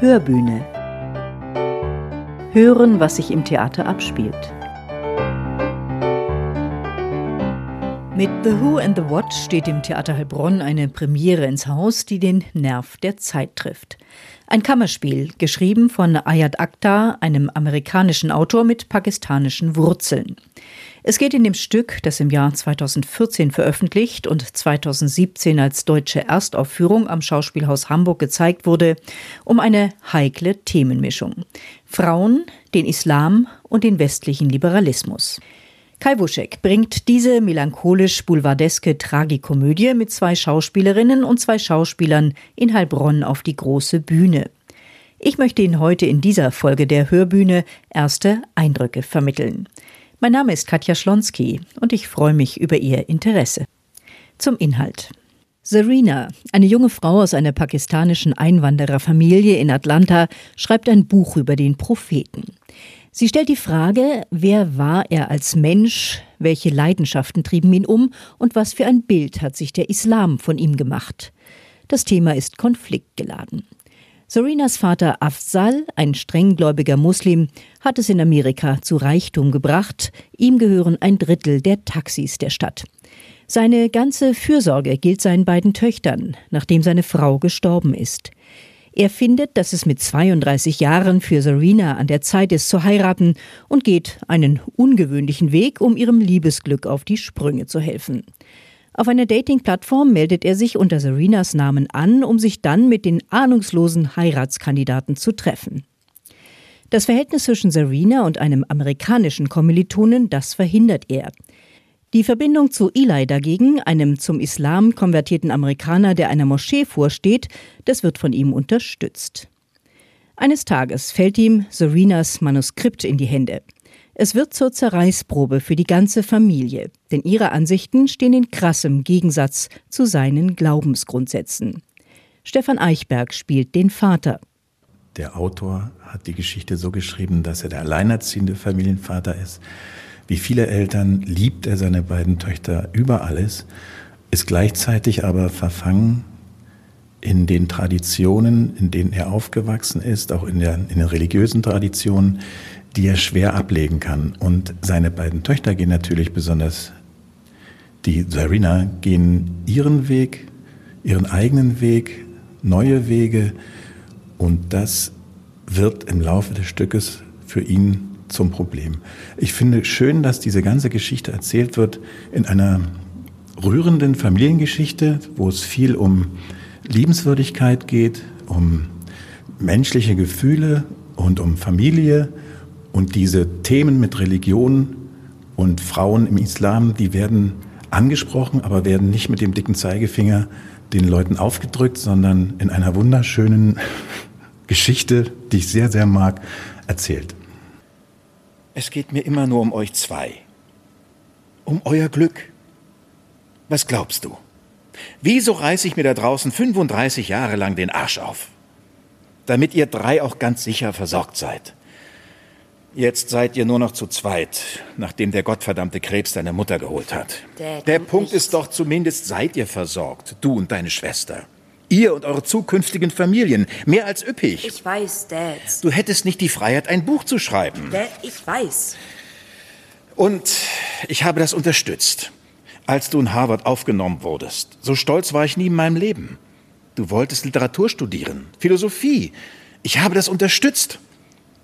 Hörbühne. Hören, was sich im Theater abspielt. Mit The Who and the What steht im Theater Heilbronn eine Premiere ins Haus, die den Nerv der Zeit trifft. Ein Kammerspiel, geschrieben von Ayat Akhtar, einem amerikanischen Autor mit pakistanischen Wurzeln. Es geht in dem Stück, das im Jahr 2014 veröffentlicht und 2017 als deutsche Erstaufführung am Schauspielhaus Hamburg gezeigt wurde, um eine heikle Themenmischung. Frauen, den Islam und den westlichen Liberalismus. Kai Wuschek bringt diese melancholisch-boulevardeske Tragikomödie mit zwei Schauspielerinnen und zwei Schauspielern in Heilbronn auf die große Bühne. Ich möchte Ihnen heute in dieser Folge der Hörbühne erste Eindrücke vermitteln. Mein Name ist Katja Schlonski und ich freue mich über Ihr Interesse. Zum Inhalt. Serena, eine junge Frau aus einer pakistanischen Einwandererfamilie in Atlanta, schreibt ein Buch über den Propheten. Sie stellt die Frage, wer war er als Mensch, welche Leidenschaften trieben ihn um und was für ein Bild hat sich der Islam von ihm gemacht. Das Thema ist konfliktgeladen. Serenas Vater Afzal, ein strenggläubiger Muslim, hat es in Amerika zu Reichtum gebracht. Ihm gehören ein Drittel der Taxis der Stadt. Seine ganze Fürsorge gilt seinen beiden Töchtern, nachdem seine Frau gestorben ist. Er findet, dass es mit 32 Jahren für Serena an der Zeit ist zu heiraten und geht einen ungewöhnlichen Weg, um ihrem Liebesglück auf die Sprünge zu helfen. Auf einer Dating-Plattform meldet er sich unter Serenas Namen an, um sich dann mit den ahnungslosen Heiratskandidaten zu treffen. Das Verhältnis zwischen Serena und einem amerikanischen Kommilitonen, das verhindert er. Die Verbindung zu Eli dagegen, einem zum Islam konvertierten Amerikaner, der einer Moschee vorsteht, das wird von ihm unterstützt. Eines Tages fällt ihm Serenas Manuskript in die Hände. Es wird zur Zerreißprobe für die ganze Familie, denn ihre Ansichten stehen in krassem Gegensatz zu seinen Glaubensgrundsätzen. Stefan Eichberg spielt den Vater. Der Autor hat die Geschichte so geschrieben, dass er der alleinerziehende Familienvater ist wie viele Eltern liebt er seine beiden Töchter über alles, ist gleichzeitig aber verfangen in den Traditionen, in denen er aufgewachsen ist, auch in, der, in den religiösen Traditionen, die er schwer ablegen kann. Und seine beiden Töchter gehen natürlich besonders, die Zarina, gehen ihren Weg, ihren eigenen Weg, neue Wege. Und das wird im Laufe des Stückes für ihn zum Problem. Ich finde schön, dass diese ganze Geschichte erzählt wird in einer rührenden Familiengeschichte, wo es viel um Liebenswürdigkeit geht, um menschliche Gefühle und um Familie und diese Themen mit Religion und Frauen im Islam, die werden angesprochen, aber werden nicht mit dem dicken Zeigefinger den Leuten aufgedrückt, sondern in einer wunderschönen Geschichte, die ich sehr, sehr mag, erzählt. Es geht mir immer nur um euch zwei. Um euer Glück. Was glaubst du? Wieso reiße ich mir da draußen 35 Jahre lang den Arsch auf? Damit ihr drei auch ganz sicher versorgt seid. Jetzt seid ihr nur noch zu zweit, nachdem der gottverdammte Krebs deine Mutter geholt hat. Dad, der Punkt ist doch zumindest seid ihr versorgt, du und deine Schwester. Ihr und eure zukünftigen Familien. Mehr als üppig. Ich weiß, Dad. Du hättest nicht die Freiheit, ein Buch zu schreiben. Dad, ich weiß. Und ich habe das unterstützt. Als du in Harvard aufgenommen wurdest. So stolz war ich nie in meinem Leben. Du wolltest Literatur studieren, Philosophie. Ich habe das unterstützt.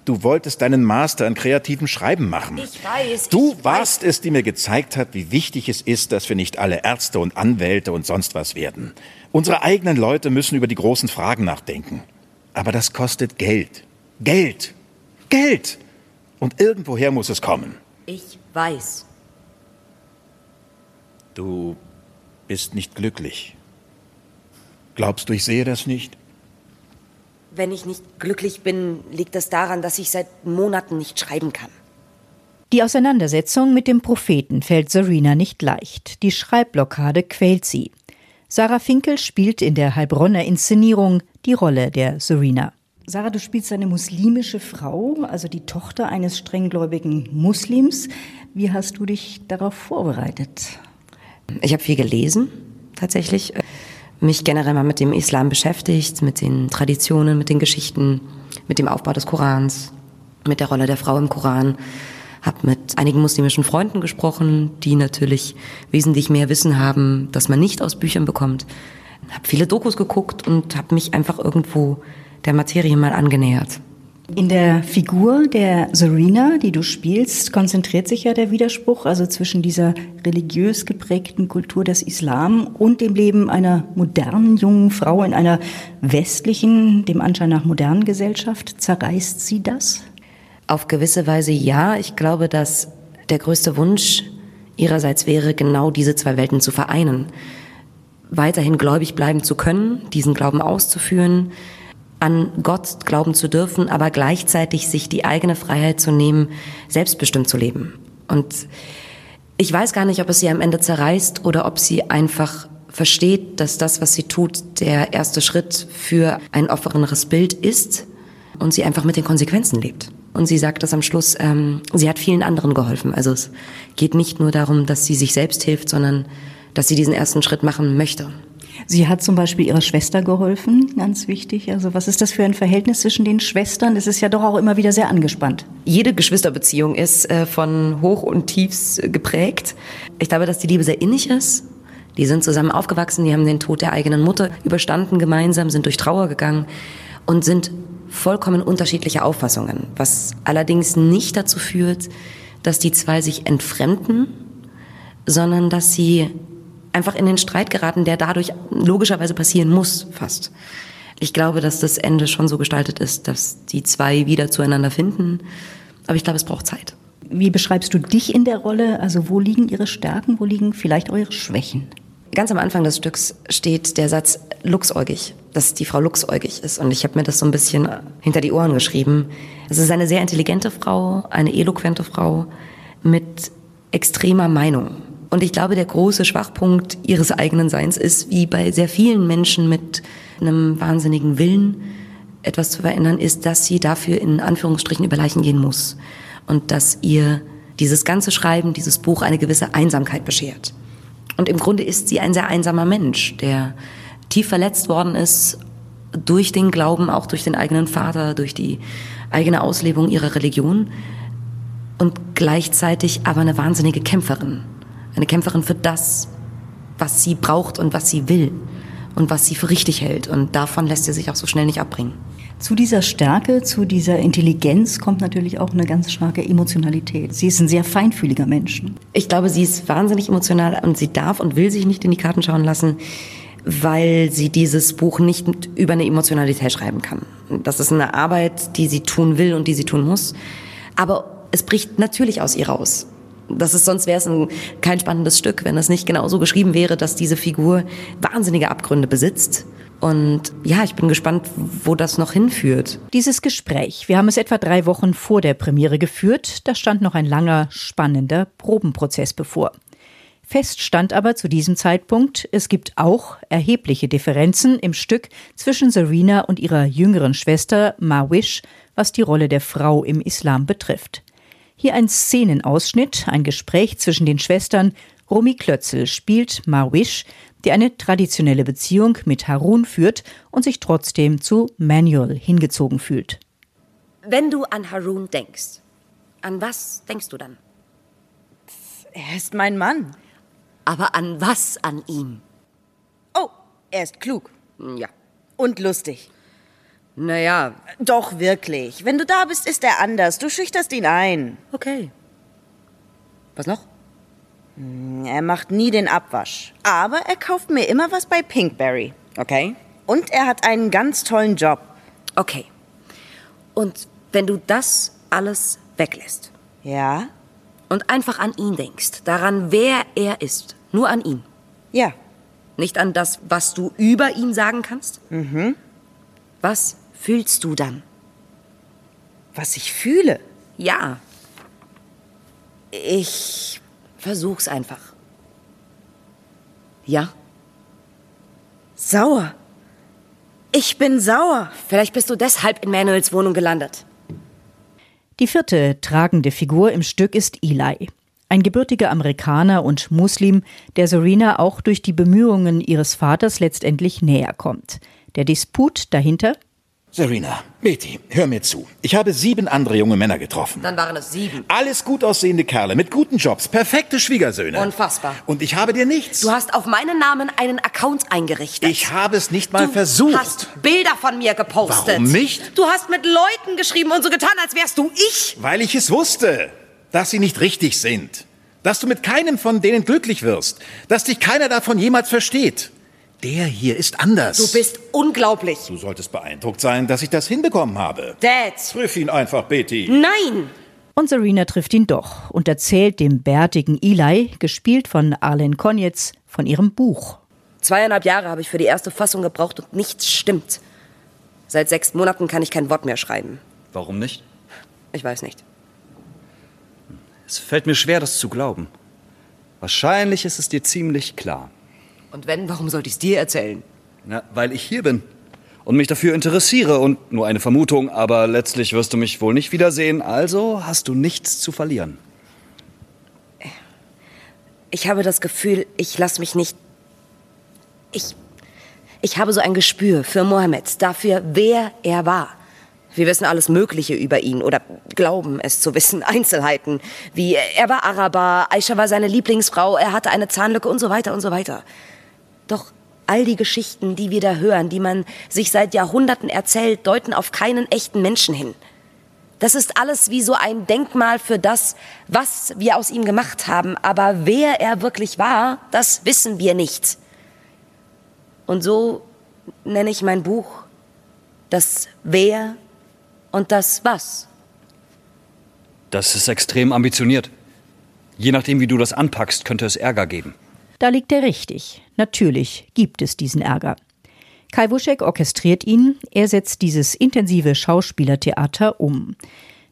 Du wolltest deinen Master in kreativem Schreiben machen. Ich weiß. Du ich warst weiß. es, die mir gezeigt hat, wie wichtig es ist, dass wir nicht alle Ärzte und Anwälte und sonst was werden. Unsere eigenen Leute müssen über die großen Fragen nachdenken. Aber das kostet Geld. Geld. Geld. Und irgendwoher muss es kommen. Ich weiß. Du bist nicht glücklich. Glaubst du, ich sehe das nicht? Wenn ich nicht glücklich bin, liegt das daran, dass ich seit Monaten nicht schreiben kann. Die Auseinandersetzung mit dem Propheten fällt Serena nicht leicht. Die Schreibblockade quält sie. Sarah Finkel spielt in der Heilbronner Inszenierung die Rolle der Serena. Sarah, du spielst eine muslimische Frau, also die Tochter eines strenggläubigen Muslims. Wie hast du dich darauf vorbereitet? Ich habe viel gelesen, tatsächlich. mich generell mal mit dem Islam beschäftigt, mit den Traditionen, mit den Geschichten, mit dem Aufbau des Korans, mit der Rolle der Frau im Koran. Habe mit einigen muslimischen Freunden gesprochen, die natürlich wesentlich mehr Wissen haben, das man nicht aus Büchern bekommt. Habe viele Dokus geguckt und habe mich einfach irgendwo der Materie mal angenähert. In der Figur der Serena, die du spielst, konzentriert sich ja der Widerspruch, also zwischen dieser religiös geprägten Kultur des Islam und dem Leben einer modernen jungen Frau in einer westlichen, dem Anschein nach modernen Gesellschaft. Zerreißt sie das? Auf gewisse Weise ja. Ich glaube, dass der größte Wunsch ihrerseits wäre, genau diese zwei Welten zu vereinen. Weiterhin gläubig bleiben zu können, diesen Glauben auszuführen, an Gott glauben zu dürfen, aber gleichzeitig sich die eigene Freiheit zu nehmen, selbstbestimmt zu leben. Und ich weiß gar nicht, ob es sie am Ende zerreißt oder ob sie einfach versteht, dass das, was sie tut, der erste Schritt für ein offeneres Bild ist und sie einfach mit den Konsequenzen lebt. Und sie sagt das am Schluss, ähm, sie hat vielen anderen geholfen. Also es geht nicht nur darum, dass sie sich selbst hilft, sondern dass sie diesen ersten Schritt machen möchte. Sie hat zum Beispiel ihrer Schwester geholfen, ganz wichtig. Also was ist das für ein Verhältnis zwischen den Schwestern? Es ist ja doch auch immer wieder sehr angespannt. Jede Geschwisterbeziehung ist äh, von Hoch und Tiefs geprägt. Ich glaube, dass die Liebe sehr innig ist. Die sind zusammen aufgewachsen, die haben den Tod der eigenen Mutter überstanden gemeinsam, sind durch Trauer gegangen und sind vollkommen unterschiedliche Auffassungen, was allerdings nicht dazu führt, dass die zwei sich entfremden, sondern dass sie einfach in den Streit geraten, der dadurch logischerweise passieren muss, fast. Ich glaube, dass das Ende schon so gestaltet ist, dass die zwei wieder zueinander finden. Aber ich glaube, es braucht Zeit. Wie beschreibst du dich in der Rolle? Also wo liegen Ihre Stärken, wo liegen vielleicht eure Schwächen? Ganz am Anfang des Stücks steht der Satz luchsäugig, dass die Frau luchsäugig ist. Und ich habe mir das so ein bisschen hinter die Ohren geschrieben. Es ist eine sehr intelligente Frau, eine eloquente Frau mit extremer Meinung. Und ich glaube, der große Schwachpunkt ihres eigenen Seins ist, wie bei sehr vielen Menschen mit einem wahnsinnigen Willen, etwas zu verändern, ist, dass sie dafür in Anführungsstrichen über Leichen gehen muss. Und dass ihr dieses ganze Schreiben, dieses Buch eine gewisse Einsamkeit beschert. Und im Grunde ist sie ein sehr einsamer Mensch, der tief verletzt worden ist durch den Glauben, auch durch den eigenen Vater, durch die eigene Auslebung ihrer Religion und gleichzeitig aber eine wahnsinnige Kämpferin. Eine Kämpferin für das, was sie braucht und was sie will und was sie für richtig hält. Und davon lässt sie sich auch so schnell nicht abbringen. Zu dieser Stärke, zu dieser Intelligenz kommt natürlich auch eine ganz starke Emotionalität. Sie ist ein sehr feinfühliger Mensch. Ich glaube, sie ist wahnsinnig emotional und sie darf und will sich nicht in die Karten schauen lassen, weil sie dieses Buch nicht über eine Emotionalität schreiben kann. Das ist eine Arbeit, die sie tun will und die sie tun muss. Aber es bricht natürlich aus ihr raus das ist, sonst wäre es ein, kein spannendes Stück, wenn es nicht genauso geschrieben wäre, dass diese Figur wahnsinnige Abgründe besitzt. Und ja, ich bin gespannt, wo das noch hinführt. Dieses Gespräch, wir haben es etwa drei Wochen vor der Premiere geführt. Da stand noch ein langer, spannender Probenprozess bevor. Fest stand aber zu diesem Zeitpunkt, es gibt auch erhebliche Differenzen im Stück zwischen Serena und ihrer jüngeren Schwester Mawish, was die Rolle der Frau im Islam betrifft. Hier ein Szenenausschnitt, ein Gespräch zwischen den Schwestern. Romy Klötzel spielt Marwish, die eine traditionelle Beziehung mit Harun führt und sich trotzdem zu Manuel hingezogen fühlt. Wenn du an Harun denkst, an was denkst du dann? Er ist mein Mann. Aber an was an ihm? Oh, er ist klug. Ja. Und lustig. Naja. Doch, wirklich. Wenn du da bist, ist er anders. Du schüchterst ihn ein. Okay. Was noch? Hm, er macht nie den Abwasch. Aber er kauft mir immer was bei Pinkberry. Okay. Und er hat einen ganz tollen Job. Okay. Und wenn du das alles weglässt. Ja? Und einfach an ihn denkst, daran, wer er ist. Nur an ihn. Ja. Nicht an das, was du über ihn sagen kannst? Mhm. Was fühlst du dann? Was ich fühle? Ja. Ich versuch's einfach. Ja? Sauer. Ich bin sauer. Vielleicht bist du deshalb in Manuels Wohnung gelandet. Die vierte tragende Figur im Stück ist Eli. Ein gebürtiger Amerikaner und Muslim, der Serena auch durch die Bemühungen ihres Vaters letztendlich näher kommt. Der Disput dahinter? Serena, Betty, hör mir zu. Ich habe sieben andere junge Männer getroffen. Dann waren es sieben. Alles gut aussehende Kerle mit guten Jobs, perfekte Schwiegersöhne. Unfassbar. Und ich habe dir nichts. Du hast auf meinen Namen einen Account eingerichtet. Ich habe es nicht mal du versucht. Du hast Bilder von mir gepostet. Warum nicht? Du hast mit Leuten geschrieben und so getan, als wärst du ich. Weil ich es wusste, dass sie nicht richtig sind. Dass du mit keinem von denen glücklich wirst. Dass dich keiner davon jemals versteht. Der hier ist anders. Du bist unglaublich. Du solltest beeindruckt sein, dass ich das hinbekommen habe. Dad. Triff ihn einfach, Betty. Nein. Und Serena trifft ihn doch und erzählt dem bärtigen Eli, gespielt von Arlen Konjetz, von ihrem Buch. Zweieinhalb Jahre habe ich für die erste Fassung gebraucht und nichts stimmt. Seit sechs Monaten kann ich kein Wort mehr schreiben. Warum nicht? Ich weiß nicht. Es fällt mir schwer, das zu glauben. Wahrscheinlich ist es dir ziemlich klar. Und wenn, warum sollte ich es dir erzählen? Na, weil ich hier bin und mich dafür interessiere und nur eine Vermutung, aber letztlich wirst du mich wohl nicht wiedersehen, also hast du nichts zu verlieren. Ich habe das Gefühl, ich lasse mich nicht. Ich. Ich habe so ein Gespür für Mohammed, dafür, wer er war. Wir wissen alles Mögliche über ihn oder glauben es zu wissen, Einzelheiten, wie er war Araber, Aisha war seine Lieblingsfrau, er hatte eine Zahnlücke und so weiter und so weiter. Doch all die Geschichten, die wir da hören, die man sich seit Jahrhunderten erzählt, deuten auf keinen echten Menschen hin. Das ist alles wie so ein Denkmal für das, was wir aus ihm gemacht haben. Aber wer er wirklich war, das wissen wir nicht. Und so nenne ich mein Buch das Wer und das Was. Das ist extrem ambitioniert. Je nachdem, wie du das anpackst, könnte es Ärger geben. Da liegt er richtig. Natürlich gibt es diesen Ärger. Kai Wuschek orchestriert ihn, er setzt dieses intensive Schauspielertheater um.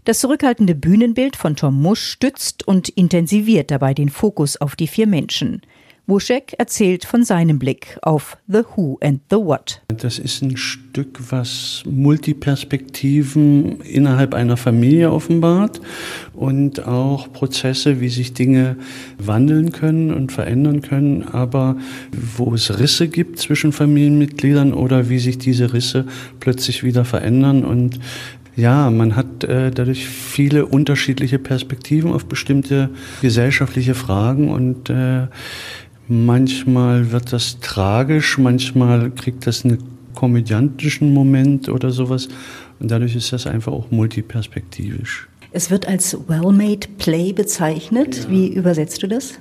Das zurückhaltende Bühnenbild von Tom Musch stützt und intensiviert dabei den Fokus auf die vier Menschen. Wuschek erzählt von seinem Blick auf The Who and the What. Das ist ein Stück, was Multiperspektiven innerhalb einer Familie offenbart und auch Prozesse, wie sich Dinge wandeln können und verändern können, aber wo es Risse gibt zwischen Familienmitgliedern oder wie sich diese Risse plötzlich wieder verändern und ja, man hat äh, dadurch viele unterschiedliche Perspektiven auf bestimmte gesellschaftliche Fragen und äh, Manchmal wird das tragisch, manchmal kriegt das einen komödiantischen Moment oder sowas. Und dadurch ist das einfach auch multiperspektivisch. Es wird als well-made play bezeichnet. Ja. Wie übersetzt du das?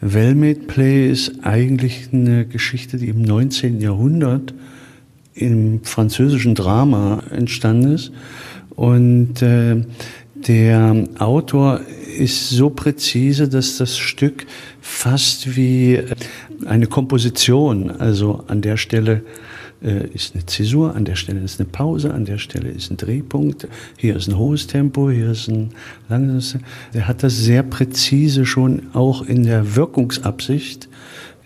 Well-made play ist eigentlich eine Geschichte, die im 19. Jahrhundert im französischen Drama entstanden ist. Und äh, der Autor ist so präzise, dass das Stück fast wie äh, eine Komposition, also an der Stelle äh, ist eine Zäsur, an der Stelle ist eine Pause, an der Stelle ist ein Drehpunkt, hier ist ein hohes Tempo, hier ist ein langsames. Der hat das sehr präzise schon auch in der Wirkungsabsicht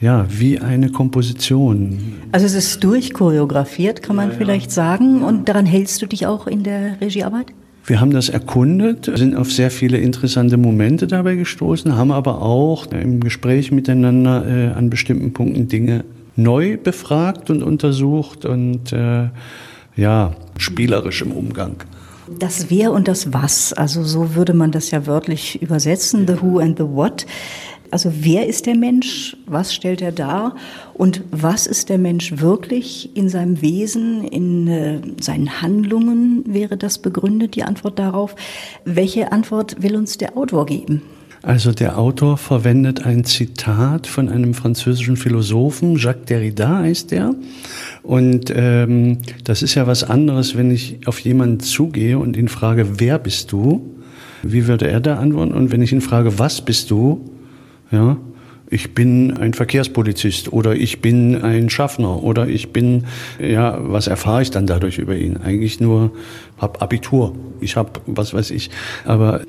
ja, wie eine Komposition. Also es ist durchchoreografiert, kann man ja, vielleicht sagen. Und daran hältst du dich auch in der Regiearbeit? Wir haben das erkundet, sind auf sehr viele interessante Momente dabei gestoßen, haben aber auch im Gespräch miteinander äh, an bestimmten Punkten Dinge neu befragt und untersucht und äh, ja, spielerisch im Umgang. Das Wer und das Was, also so würde man das ja wörtlich übersetzen, the who and the what. Also wer ist der Mensch? Was stellt er dar? Und was ist der Mensch wirklich in seinem Wesen, in äh, seinen Handlungen? Wäre das begründet, die Antwort darauf? Welche Antwort will uns der Autor geben? Also der Autor verwendet ein Zitat von einem französischen Philosophen, Jacques Derrida heißt der. Und ähm, das ist ja was anderes, wenn ich auf jemanden zugehe und ihn frage, wer bist du? Wie würde er da antworten? Und wenn ich ihn frage, was bist du? Ja, ich bin ein Verkehrspolizist oder ich bin ein Schaffner oder ich bin, ja, was erfahre ich dann dadurch über ihn? Eigentlich nur, hab Abitur, ich hab, was weiß ich. Aber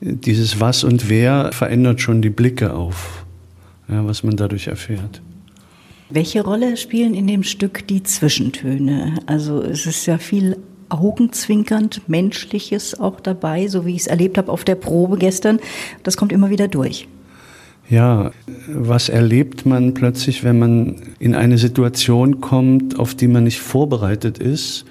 dieses Was und Wer verändert schon die Blicke auf, ja, was man dadurch erfährt. Welche Rolle spielen in dem Stück die Zwischentöne? Also es ist ja viel augenzwinkernd Menschliches auch dabei, so wie ich es erlebt habe auf der Probe gestern. Das kommt immer wieder durch. Ja, was erlebt man plötzlich, wenn man in eine Situation kommt, auf die man nicht vorbereitet ist?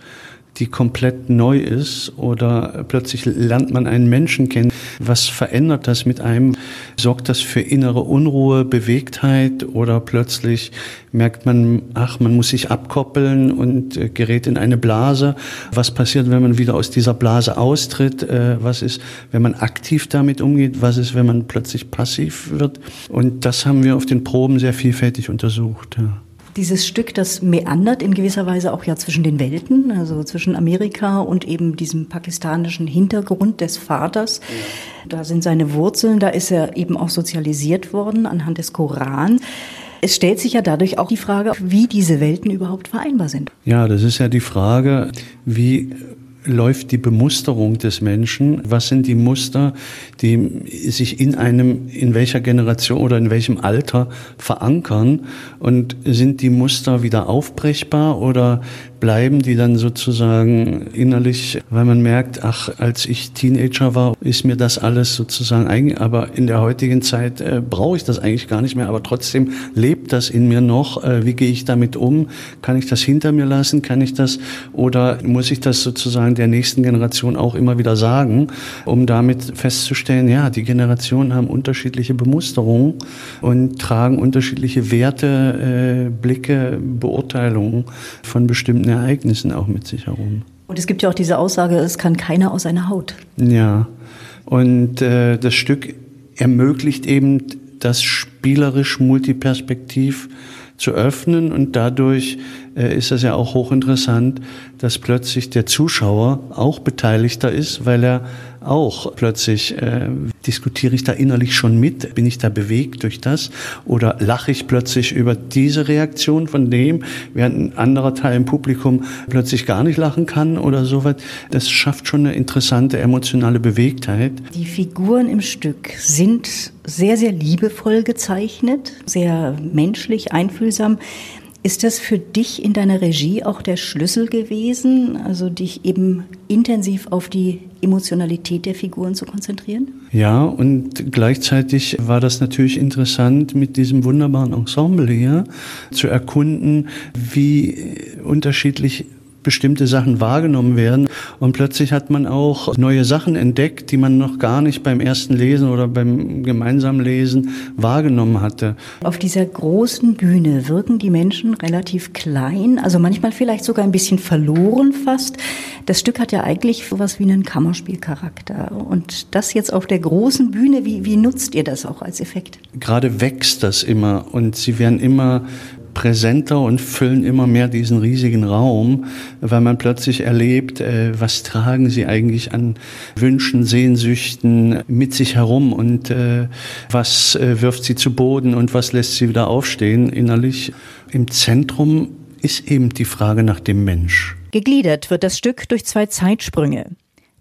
die komplett neu ist oder plötzlich lernt man einen Menschen kennen. Was verändert das mit einem? Sorgt das für innere Unruhe, Bewegtheit oder plötzlich merkt man, ach, man muss sich abkoppeln und äh, gerät in eine Blase. Was passiert, wenn man wieder aus dieser Blase austritt? Äh, was ist, wenn man aktiv damit umgeht? Was ist, wenn man plötzlich passiv wird? Und das haben wir auf den Proben sehr vielfältig untersucht. Ja dieses Stück, das meandert in gewisser Weise auch ja zwischen den Welten, also zwischen Amerika und eben diesem pakistanischen Hintergrund des Vaters. Ja. Da sind seine Wurzeln, da ist er eben auch sozialisiert worden anhand des Koran. Es stellt sich ja dadurch auch die Frage, wie diese Welten überhaupt vereinbar sind. Ja, das ist ja die Frage, wie läuft die Bemusterung des Menschen? Was sind die Muster, die sich in einem, in welcher Generation oder in welchem Alter verankern? Und sind die Muster wieder aufbrechbar oder bleiben die dann sozusagen innerlich, weil man merkt, ach, als ich Teenager war, ist mir das alles sozusagen eigen, aber in der heutigen Zeit äh, brauche ich das eigentlich gar nicht mehr, aber trotzdem lebt das in mir noch. Äh, wie gehe ich damit um? Kann ich das hinter mir lassen? Kann ich das oder muss ich das sozusagen der nächsten Generation auch immer wieder sagen, um damit festzustellen, ja, die Generationen haben unterschiedliche Bemusterungen und tragen unterschiedliche Werte, äh, Blicke, Beurteilungen von bestimmten Ereignissen auch mit sich herum. Und es gibt ja auch diese Aussage, es kann keiner aus seiner Haut. Ja, und äh, das Stück ermöglicht eben das spielerisch multiperspektiv zu öffnen und dadurch äh, ist das ja auch hochinteressant, dass plötzlich der Zuschauer auch beteiligter ist, weil er auch plötzlich äh, diskutiere ich da innerlich schon mit, bin ich da bewegt durch das oder lache ich plötzlich über diese Reaktion von dem, während ein anderer Teil im Publikum plötzlich gar nicht lachen kann oder sowas. Das schafft schon eine interessante emotionale Bewegtheit. Die Figuren im Stück sind sehr, sehr liebevoll gezeichnet, sehr menschlich, einfühlsam. Ist das für dich in deiner Regie auch der Schlüssel gewesen, also dich eben intensiv auf die Emotionalität der Figuren zu konzentrieren? Ja, und gleichzeitig war das natürlich interessant, mit diesem wunderbaren Ensemble hier zu erkunden, wie unterschiedlich bestimmte Sachen wahrgenommen werden. Und plötzlich hat man auch neue Sachen entdeckt, die man noch gar nicht beim ersten Lesen oder beim gemeinsamen Lesen wahrgenommen hatte. Auf dieser großen Bühne wirken die Menschen relativ klein, also manchmal vielleicht sogar ein bisschen verloren fast. Das Stück hat ja eigentlich sowas wie einen Kammerspielcharakter. Und das jetzt auf der großen Bühne, wie, wie nutzt ihr das auch als Effekt? Gerade wächst das immer und sie werden immer präsenter und füllen immer mehr diesen riesigen Raum, weil man plötzlich erlebt, äh, was tragen sie eigentlich an Wünschen, Sehnsüchten mit sich herum und äh, was äh, wirft sie zu Boden und was lässt sie wieder aufstehen innerlich. Im Zentrum ist eben die Frage nach dem Mensch. Gegliedert wird das Stück durch zwei Zeitsprünge.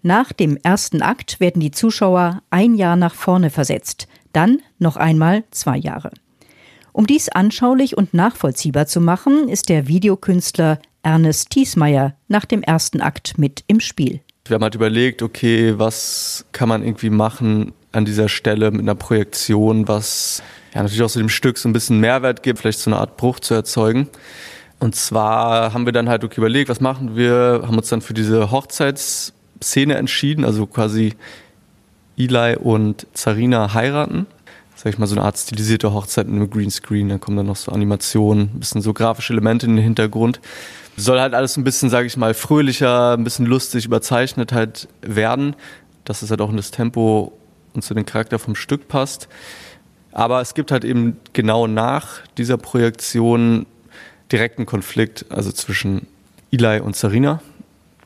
Nach dem ersten Akt werden die Zuschauer ein Jahr nach vorne versetzt, dann noch einmal zwei Jahre. Um dies anschaulich und nachvollziehbar zu machen, ist der Videokünstler Ernest Thiesmeier nach dem ersten Akt mit im Spiel. Wir haben halt überlegt, okay, was kann man irgendwie machen an dieser Stelle mit einer Projektion, was ja natürlich auch so dem Stück so ein bisschen Mehrwert gibt, vielleicht so eine Art Bruch zu erzeugen. Und zwar haben wir dann halt okay überlegt, was machen wir, haben uns dann für diese Hochzeitsszene entschieden, also quasi Eli und Zarina heiraten sag ich mal, so eine Art stilisierte Hochzeit mit einem Greenscreen. Dann kommen dann noch so Animationen, ein bisschen so grafische Elemente in den Hintergrund. Soll halt alles ein bisschen, sag ich mal, fröhlicher, ein bisschen lustig, überzeichnet halt werden, dass es halt auch in das Tempo und zu dem Charakter vom Stück passt. Aber es gibt halt eben genau nach dieser Projektion direkten Konflikt, also zwischen Eli und Sarina,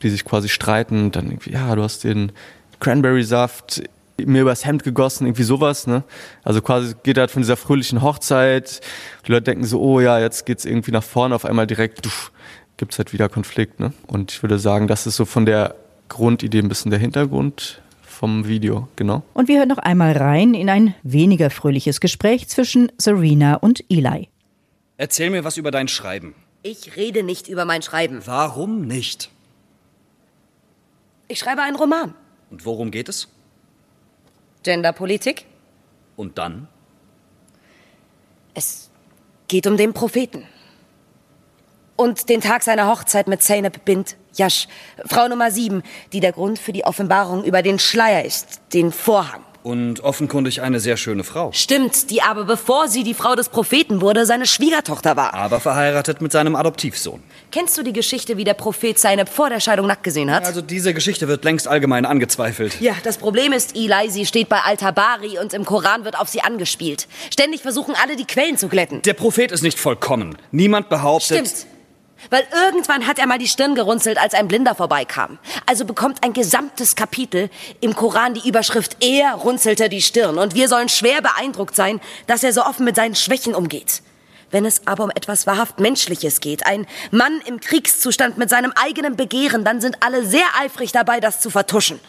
die sich quasi streiten. Dann irgendwie, ja, du hast den Cranberry-Saft mir übers Hemd gegossen, irgendwie sowas, ne? Also quasi geht halt von dieser fröhlichen Hochzeit. Die Leute denken so, oh ja, jetzt geht's irgendwie nach vorne, auf einmal direkt duff, gibt's halt wieder Konflikt, ne? Und ich würde sagen, das ist so von der Grundidee ein bisschen der Hintergrund vom Video, genau. Und wir hören noch einmal rein in ein weniger fröhliches Gespräch zwischen Serena und Eli. Erzähl mir was über dein Schreiben. Ich rede nicht über mein Schreiben. Warum nicht? Ich schreibe einen Roman. Und worum geht es? Genderpolitik. Und dann? Es geht um den Propheten. Und den Tag seiner Hochzeit mit Zeynep Bint Yash, Frau Nummer sieben, die der Grund für die Offenbarung über den Schleier ist, den Vorhang. Und offenkundig eine sehr schöne Frau. Stimmt, die aber bevor sie die Frau des Propheten wurde, seine Schwiegertochter war. Aber verheiratet mit seinem Adoptivsohn. Kennst du die Geschichte, wie der Prophet Zeynep vor der Scheidung nackt gesehen hat? Also diese Geschichte wird längst allgemein angezweifelt. Ja, das Problem ist, Eli, sie steht bei Al-Tabari und im Koran wird auf sie angespielt. Ständig versuchen alle, die Quellen zu glätten. Der Prophet ist nicht vollkommen. Niemand behauptet... Stimmt. Weil irgendwann hat er mal die Stirn gerunzelt, als ein Blinder vorbeikam. Also bekommt ein gesamtes Kapitel im Koran die Überschrift Er runzelte die Stirn. Und wir sollen schwer beeindruckt sein, dass er so offen mit seinen Schwächen umgeht. Wenn es aber um etwas wahrhaft Menschliches geht, ein Mann im Kriegszustand mit seinem eigenen Begehren, dann sind alle sehr eifrig dabei, das zu vertuschen.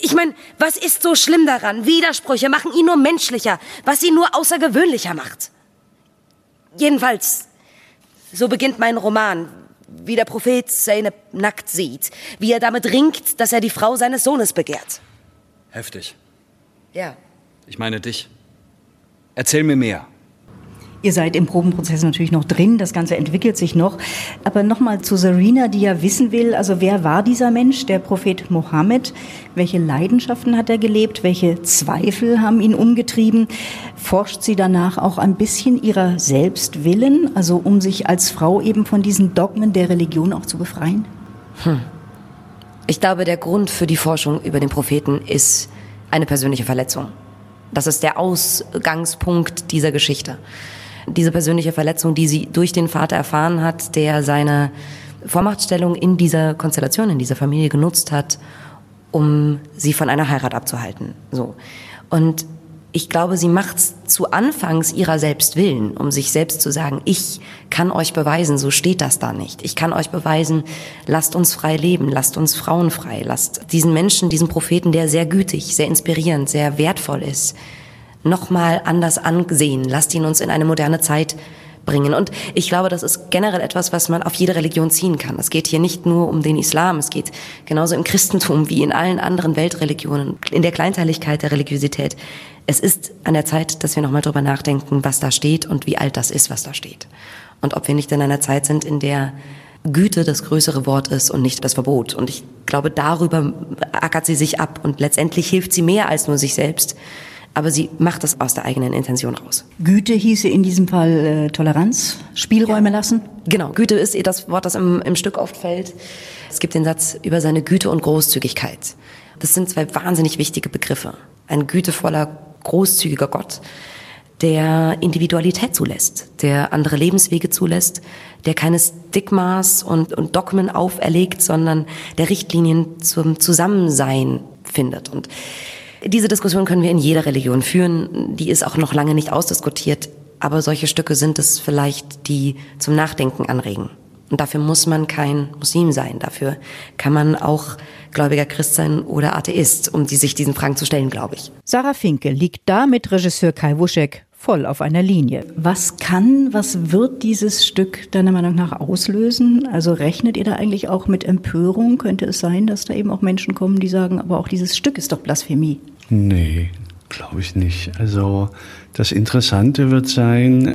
Ich meine, was ist so schlimm daran? Widersprüche machen ihn nur menschlicher, was ihn nur außergewöhnlicher macht. Jedenfalls, so beginnt mein Roman, wie der Prophet Zeynep nackt sieht, wie er damit ringt, dass er die Frau seines Sohnes begehrt. Heftig. Ja. Ich meine dich. Erzähl mir mehr. Ihr seid im Probenprozess natürlich noch drin, das Ganze entwickelt sich noch. Aber nochmal zu Serena, die ja wissen will, also wer war dieser Mensch, der Prophet Mohammed? Welche Leidenschaften hat er gelebt? Welche Zweifel haben ihn umgetrieben? Forscht sie danach auch ein bisschen ihrer selbst willen, also um sich als Frau eben von diesen Dogmen der Religion auch zu befreien? Hm. Ich glaube, der Grund für die Forschung über den Propheten ist eine persönliche Verletzung. Das ist der Ausgangspunkt dieser Geschichte diese persönliche Verletzung, die sie durch den Vater erfahren hat, der seine Vormachtstellung in dieser Konstellation, in dieser Familie genutzt hat, um sie von einer Heirat abzuhalten. So. Und ich glaube, sie macht es zu Anfangs ihrer selbst willen, um sich selbst zu sagen, ich kann euch beweisen, so steht das da nicht. Ich kann euch beweisen, lasst uns frei leben, lasst uns Frauen frei, lasst diesen Menschen, diesen Propheten, der sehr gütig, sehr inspirierend, sehr wertvoll ist, nochmal anders ansehen. Lasst ihn uns in eine moderne Zeit bringen. Und ich glaube, das ist generell etwas, was man auf jede Religion ziehen kann. Es geht hier nicht nur um den Islam, es geht genauso im Christentum wie in allen anderen Weltreligionen, in der Kleinteiligkeit der Religiosität. Es ist an der Zeit, dass wir nochmal drüber nachdenken, was da steht und wie alt das ist, was da steht. Und ob wir nicht in einer Zeit sind, in der Güte das größere Wort ist und nicht das Verbot. Und ich glaube, darüber ackert sie sich ab und letztendlich hilft sie mehr als nur sich selbst aber sie macht das aus der eigenen Intention raus. Güte hieße in diesem Fall äh, Toleranz, Spielräume ja. lassen? Genau, Güte ist das Wort, das im, im Stück oft fällt. Es gibt den Satz über seine Güte und Großzügigkeit. Das sind zwei wahnsinnig wichtige Begriffe. Ein gütevoller, großzügiger Gott, der Individualität zulässt, der andere Lebenswege zulässt, der keine Stigmas und, und Dogmen auferlegt, sondern der Richtlinien zum Zusammensein findet. Und diese Diskussion können wir in jeder Religion führen. Die ist auch noch lange nicht ausdiskutiert. Aber solche Stücke sind es vielleicht, die zum Nachdenken anregen. Und dafür muss man kein Muslim sein. Dafür kann man auch gläubiger Christ sein oder Atheist, um die, sich diesen Fragen zu stellen, glaube ich. Sarah Finke liegt da mit Regisseur Kai Wuschek voll auf einer Linie. Was kann, was wird dieses Stück deiner Meinung nach auslösen? Also rechnet ihr da eigentlich auch mit Empörung? Könnte es sein, dass da eben auch Menschen kommen, die sagen, aber auch dieses Stück ist doch Blasphemie? Nee, glaube ich nicht. Also das Interessante wird sein,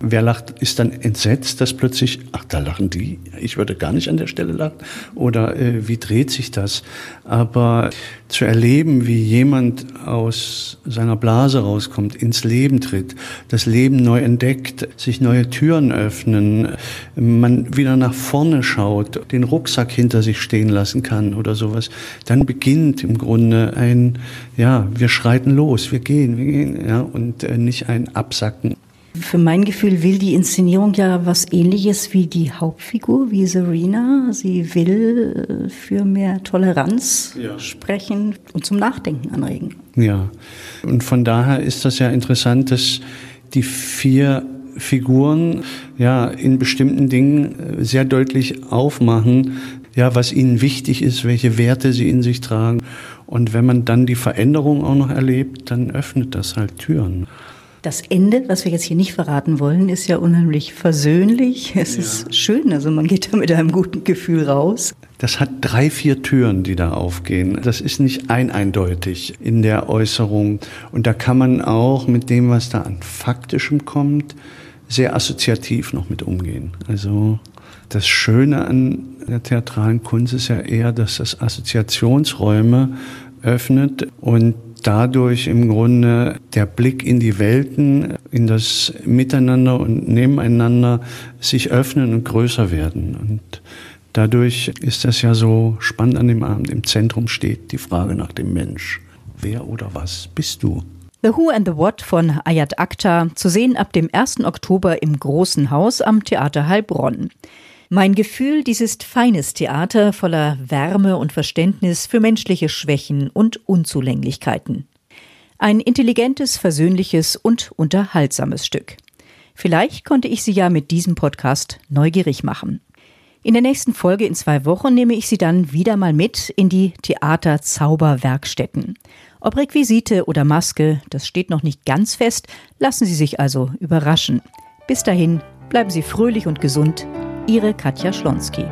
Wer lacht, ist dann entsetzt, dass plötzlich, ach, da lachen die, ich würde gar nicht an der Stelle lachen. Oder äh, wie dreht sich das? Aber zu erleben, wie jemand aus seiner Blase rauskommt, ins Leben tritt, das Leben neu entdeckt, sich neue Türen öffnen, man wieder nach vorne schaut, den Rucksack hinter sich stehen lassen kann oder sowas, dann beginnt im Grunde ein, ja, wir schreiten los, wir gehen, wir gehen, ja, und äh, nicht ein Absacken. Für mein Gefühl will die Inszenierung ja was ähnliches wie die Hauptfigur, wie Serena. Sie will äh, für mehr Toleranz ja. sprechen und zum Nachdenken anregen. Ja, und von daher ist das ja interessant, dass die vier Figuren ja in bestimmten Dingen äh, sehr deutlich aufmachen, ja, was ihnen wichtig ist, welche Werte sie in sich tragen. Und wenn man dann die Veränderung auch noch erlebt, dann öffnet das halt Türen. Das Ende, was wir jetzt hier nicht verraten wollen, ist ja unheimlich versöhnlich. Es ja. ist schön, also man geht da mit einem guten Gefühl raus. Das hat drei, vier Türen, die da aufgehen. Das ist nicht ein eindeutig in der Äußerung. Und da kann man auch mit dem, was da an Faktischem kommt, sehr assoziativ noch mit umgehen. Also das Schöne an der theatralen Kunst ist ja eher, dass das Assoziationsräume öffnet und dadurch im Grunde der Blick in die Welten, in das Miteinander und Nebeneinander sich öffnen und größer werden. Und dadurch ist das ja so spannend an dem Abend. Im Zentrum steht die Frage nach dem Mensch. Wer oder was bist du? The Who and the What von Ayat Akhtar zu sehen ab dem 1. Oktober im Großen Haus am Theater Heilbronn. Mein Gefühl, dies ist feines Theater voller Wärme und Verständnis für menschliche Schwächen und Unzulänglichkeiten. Ein intelligentes, versöhnliches und unterhaltsames Stück. Vielleicht konnte ich Sie ja mit diesem Podcast neugierig machen. In der nächsten Folge in zwei Wochen nehme ich Sie dann wieder mal mit in die Theaterzauberwerkstätten. Ob Requisite oder Maske, das steht noch nicht ganz fest, lassen Sie sich also überraschen. Bis dahin, bleiben Sie fröhlich und gesund. Ihre Katja Schlonski.